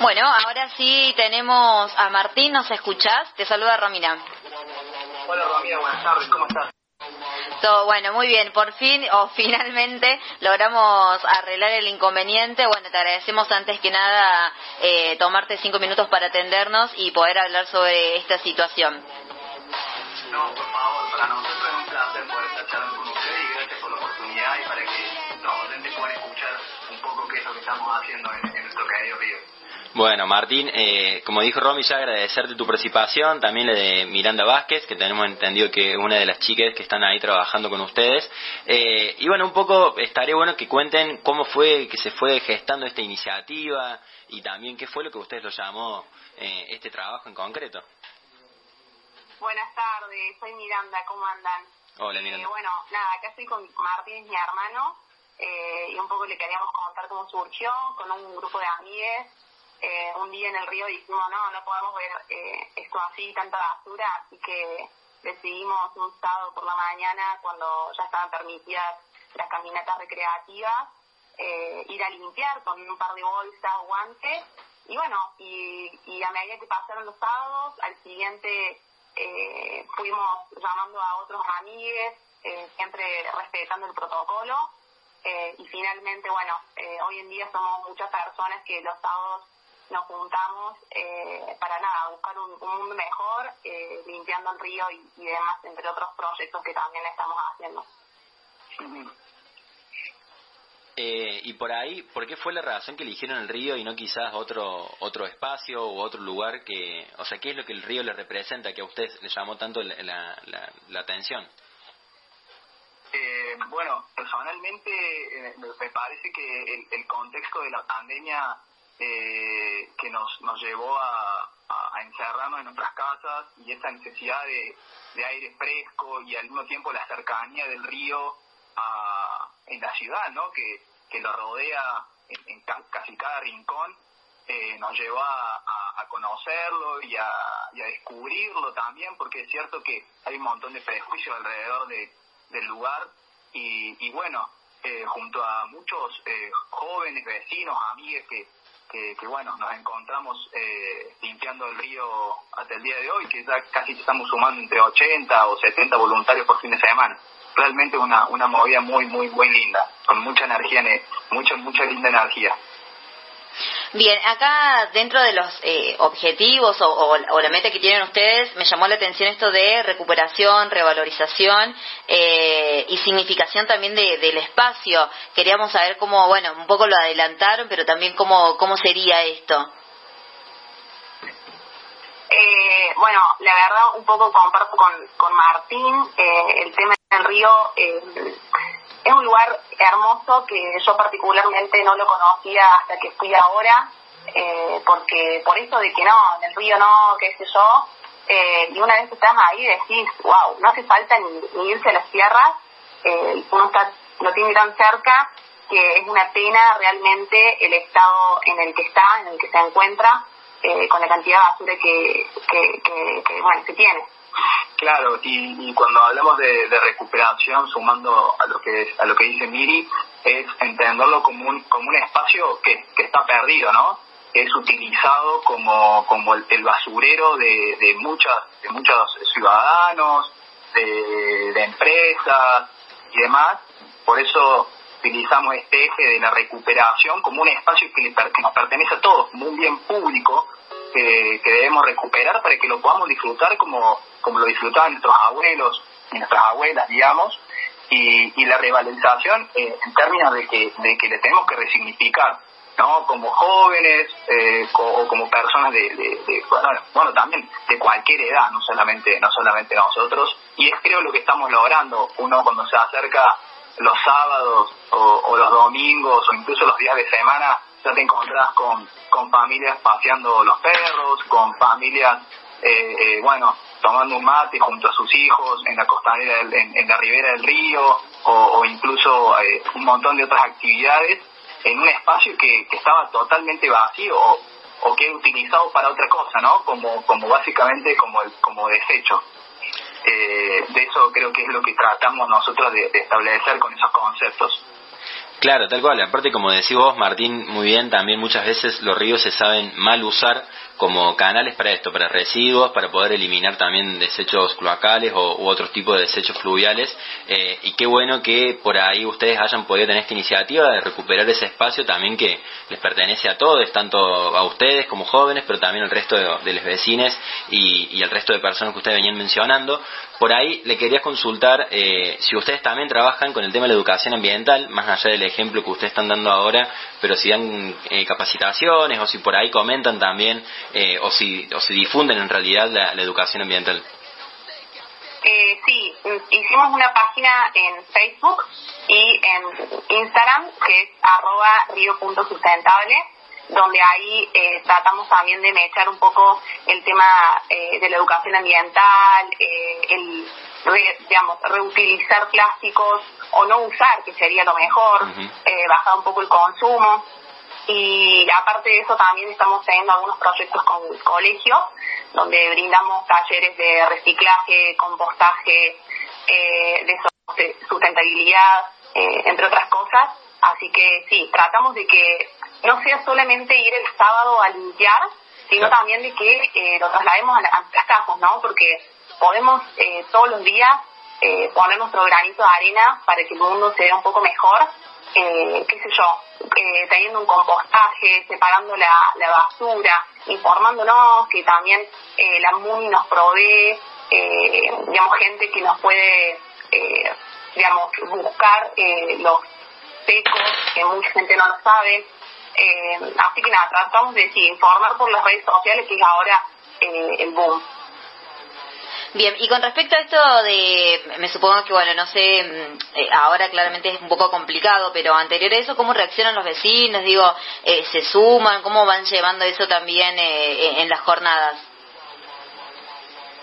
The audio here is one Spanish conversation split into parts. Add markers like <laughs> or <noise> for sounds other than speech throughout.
Bueno, ahora sí tenemos a Martín, ¿nos escuchás? Te saluda Romina. Hola Romina, buenas tardes, ¿cómo estás? Todo bueno, muy bien. Por fin o <laughs> finalmente logramos arreglar el inconveniente. Bueno, te agradecemos antes que nada eh, tomarte cinco minutos para atendernos y poder hablar sobre esta situación. No, por favor, para nosotros es un placer poder estar charlando con ustedes y gracias por la oportunidad y para que los oyentes puedan escuchar un poco qué es lo que estamos haciendo en, en nuestro querido río. Bueno, Martín, eh, como dijo Romy, ya agradecerte tu participación, también la de Miranda Vázquez, que tenemos entendido que es una de las chicas que están ahí trabajando con ustedes. Eh, y bueno, un poco estaría bueno que cuenten cómo fue que se fue gestando esta iniciativa y también qué fue lo que ustedes lo llamó eh, este trabajo en concreto. Buenas tardes, soy Miranda, ¿cómo andan? Hola, Miranda. Eh, bueno, nada, acá estoy con Martín, mi hermano, eh, y un poco le queríamos contar cómo surgió, con un grupo de amigues. Eh, un día en el río dijimos, no, no podemos ver eh, esto así, tanta basura, así que decidimos un sábado por la mañana, cuando ya estaban permitidas las caminatas recreativas, eh, ir a limpiar con un par de bolsas, guantes, y bueno, y, y a medida que pasaron los sábados, al siguiente eh, fuimos llamando a otros amigues, eh, siempre respetando el protocolo, eh, y finalmente, bueno, hoy en día somos muchas personas que los sábados nos juntamos eh, para nada, buscar un, un mundo mejor, eh, limpiando el río y, y demás, entre otros proyectos que también estamos haciendo. Eh, y por ahí, ¿por qué fue la razón que eligieron el río y no quizás otro otro espacio o otro lugar que, o sea, qué es lo que el río le representa que a usted le llamó tanto la, la, la, la atención? Eh, bueno, personalmente eh, me me parece que el, el contexto de la pandemia eh, que nos, nos llevó a, encerrarnos en nuestras casas y esa necesidad de, de aire fresco y al mismo tiempo la cercanía del río a, en la ciudad, ¿no? Que, que lo rodea en, en ca- casi cada rincón, eh, nos llevó a, conocerlo y a, y a descubrirlo también, porque es cierto que hay un montón de prejuicios alrededor de, del lugar y, y bueno, eh, junto a muchos eh, jóvenes, vecinos, amigos que, que, que, bueno, nos encontramos eh, limpiando el río hasta el día de hoy, que ya casi estamos sumando entre 80 o 70 voluntarios por fin de semana. Realmente una, una movida muy, muy, muy linda, con mucha energía, ne- mucha, mucha linda energía. Bien, acá dentro de los eh, objetivos o, la meta que tienen ustedes, me llamó la atención esto de recuperación, revalorización eh, y significación también de- del espacio. Queríamos saber cómo, bueno, un poco lo adelantaron, pero también cómo, cómo sería esto. Eh, bueno, la verdad un poco comparto con, con Martín eh, el tema del río. Un lugar hermoso que yo particularmente no lo conocía hasta que fui ahora, eh, porque por eso de que no, en el río no, qué sé yo, eh, y una vez que estás ahí decís, wow, no hace falta ni, ni irse a las tierras, eh, uno está, lo tiene tan cerca que es una pena realmente el estado en el que está, en el que se encuentra, eh, con la cantidad de basura que, que, que, que, bueno, que tiene. Claro, y, y cuando hablamos de, de recuperación, sumando a lo que a lo que dice Miri, es entenderlo como un como un espacio que, que está perdido, ¿no? Es utilizado como como el, basurero de, de muchas de muchos ciudadanos, de, de empresas y demás. Por eso utilizamos este eje de la recuperación como un espacio que, que nos pertenece a todos, como un bien público que, debemos recuperar para que lo podamos disfrutar como, como lo disfrutaban nuestros abuelos y nuestras abuelas, digamos, y, y la revalorización eh, en términos de que, de que le tenemos que resignificar, ¿no? Como jóvenes eh, o como personas de, bueno, bueno, también de cualquier edad, no solamente, no solamente nosotros, y es creo lo que estamos logrando, uno cuando se acerca los sábados o los domingos o incluso los días de semana ya te encontrás con, con familias paseando los perros, con familias, eh, eh, bueno, tomando un mate junto a sus hijos en la costanera, del- en, la ribera del río o, incluso eh, un montón de otras actividades en un espacio que, que estaba totalmente vacío o, o que era utilizado para otra cosa, ¿no? Como, como básicamente como, el, como desecho. Eh, de eso creo que es lo que tratamos nosotros de establecer con esos conceptos. Claro, tal cual. Aparte, como decís vos, Martín, muy bien, también muchas veces los ríos se saben mal usar como canales para esto, para residuos, para poder eliminar también desechos cloacales o, u otros tipos de desechos fluviales. Eh, y qué bueno que por ahí ustedes hayan podido tener esta iniciativa de recuperar ese espacio también que les pertenece a todos, tanto a ustedes como jóvenes, pero también al resto de, los vecinos y, y, al resto de personas que ustedes venían mencionando. Por ahí le quería consultar eh, si ustedes también trabajan con el tema de la educación ambiental, más allá del ejemplo que ustedes están dando ahora, pero si dan eh, capacitaciones o si por ahí comentan también eh, o, si, o si difunden en realidad la, educación ambiental. Eh, sí, hicimos una página en Facebook y en Instagram que es arroba río.sustentable donde ahí eh, tratamos también de mechar un poco el tema eh, de la educación ambiental, el digamos, reutilizar plásticos o no usar, que sería lo mejor, bajar un poco el consumo. Y aparte de eso también estamos teniendo algunos proyectos con colegios donde brindamos talleres de reciclaje, compostaje, eh, de sustentabilidad, eh, entre otras cosas. Así que sí, tratamos de que no sea solamente ir el sábado a limpiar, sino también de que eh, lo traslademos a, las casas, ¿no? Porque podemos eh, todos los días eh, poner nuestro granito de arena para que el mundo se vea un poco mejor, eh, qué sé yo, eh, teniendo un compostaje, separando la, basura, informándonos que también eh, la MUNI nos provee, eh, digamos, gente que nos puede, digamos, buscar los secos, que mucha gente no lo sabe. Así que nada, tratamos de sí, informar por las redes sociales, que es ahora el boom. Bien, y con respecto a esto de, me supongo que, bueno, no sé, mm, eh, ahora claramente es un poco complicado, pero anterior a eso, ¿cómo reaccionan los vecinos? Digo, eh, ¿se suman? ¿Cómo van llevando eso también eh, en las jornadas?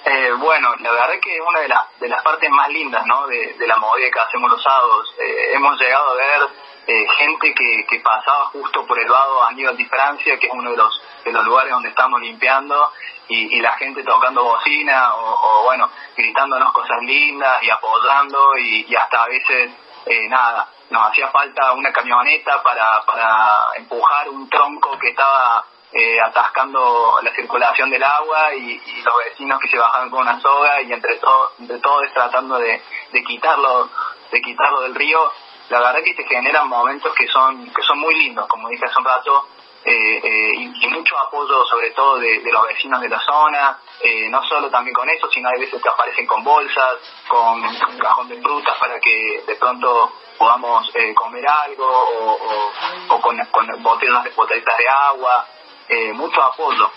Eh, bueno, la verdad que es una de, las de las partes más lindas ¿no? de, de la movida que hacemos los sábados. Eh, hemos llegado a ver eh, gente que, que pasaba justo por el vado Aníbal de Francia, que es uno de los, de los lugares donde estamos limpiando, y, y la gente tocando bocina o, bueno, gritándonos cosas lindas y apoyando, y, y hasta a veces, eh, nada, nos hacía falta una camioneta para, para empujar un tronco que estaba eh, atascando la circulación del agua y, y, los vecinos que se bajaban con una soga y entre, todo, entre todos tratando de, de quitarlo de quitarlo del río la verdad que se generan momentos que son que son muy lindos como dije hace un rato eh, eh, y, mucho apoyo sobre todo de, de, los vecinos de la zona eh, no solo también con eso sino hay veces que aparecen con bolsas con cajón de frutas para que de pronto podamos eh, comer algo o, o, con, con botellas de botellitas de agua eh, mucho apoyo.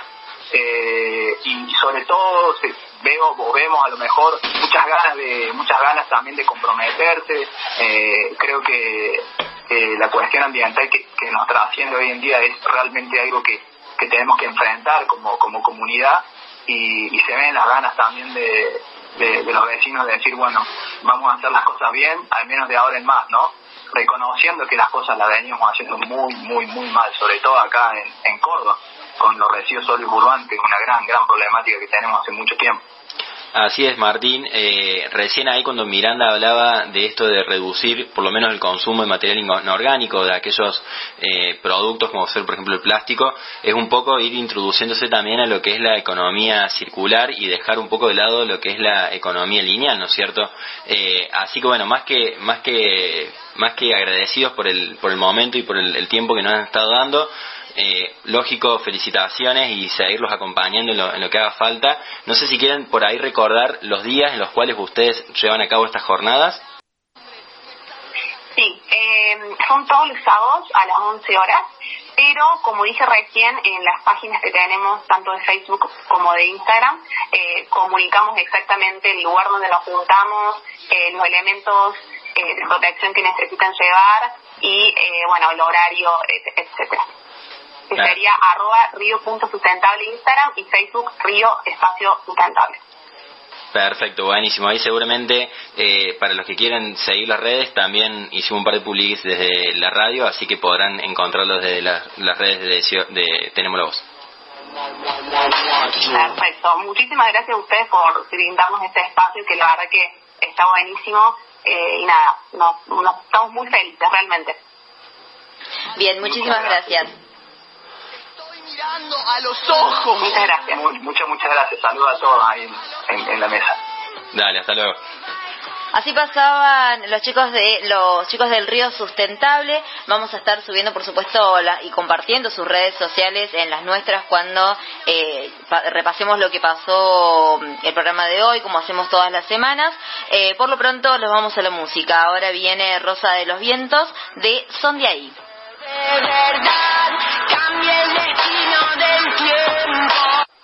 Y sobre todo se, veo o vemos a lo mejor muchas ganas de muchas ganas también de comprometerse. Eh, creo que, la cuestión ambiental que, que nos trasciende hoy en día es realmente algo que, que tenemos que enfrentar como, como comunidad. Y, se ven las ganas también de, de, los vecinos de decir bueno vamos a hacer las cosas bien al menos de ahora en más no reconociendo que las cosas las veníamos haciendo muy, muy, muy mal, sobre todo acá en, en Córdoba, con los residuos sólidos urbanos, que es una gran, gran problemática que tenemos hace mucho tiempo. Así es, Martín. Eh, recién ahí cuando Miranda hablaba de esto de reducir por lo menos el consumo de material inorgánico, de aquellos eh, productos como ser por ejemplo el plástico, es un poco ir introduciéndose también a lo que es la economía circular y dejar un poco de lado lo que es la economía lineal, ¿no es cierto? Eh, así que bueno, más que, más que, más que agradecidos por el, por el momento y por el tiempo que nos han estado dando, eh, lógico, felicitaciones y seguirlos acompañando en lo, en lo, que haga falta. No sé si quieren por ahí recordar los días en los cuales ustedes llevan a cabo estas jornadas. Sí, eh, son todos los sábados a las 11 horas, pero como dije recién, en las páginas que tenemos, tanto de Facebook como de Instagram, eh, comunicamos exactamente el lugar donde nos juntamos, eh, los elementos de protección que necesitan llevar y, bueno, el horario, etcétera que claro. sería arroba río.sustentable Instagram y Facebook río espacio sustentable. Perfecto, buenísimo. Ahí seguramente eh, para los que quieran seguir las redes también hicimos un par de publics desde la radio, así que podrán encontrarlos desde la, las redes de, de Tenemos la Voz. Perfecto. Muchísimas gracias a ustedes por brindarnos este espacio que la verdad que está buenísimo eh, y nada, nos, nos estamos muy felices realmente. Bien, muchísimas gracias. Mirando a los ojos. Muchas gracias. Muchas, muchas gracias. Saludos a todos ahí en, en la mesa. Dale, hasta luego. Así pasaban los chicos de los chicos del Río Sustentable. Vamos a estar subiendo, por supuesto, la, y compartiendo sus redes sociales en las nuestras cuando eh, repasemos lo que pasó mm, el programa de hoy, como hacemos todas las semanas. Eh, por lo pronto, los vamos a la música. Ahora viene Rosa de los Vientos de Son de ahí. De verdad, cambia el destino del tiempo.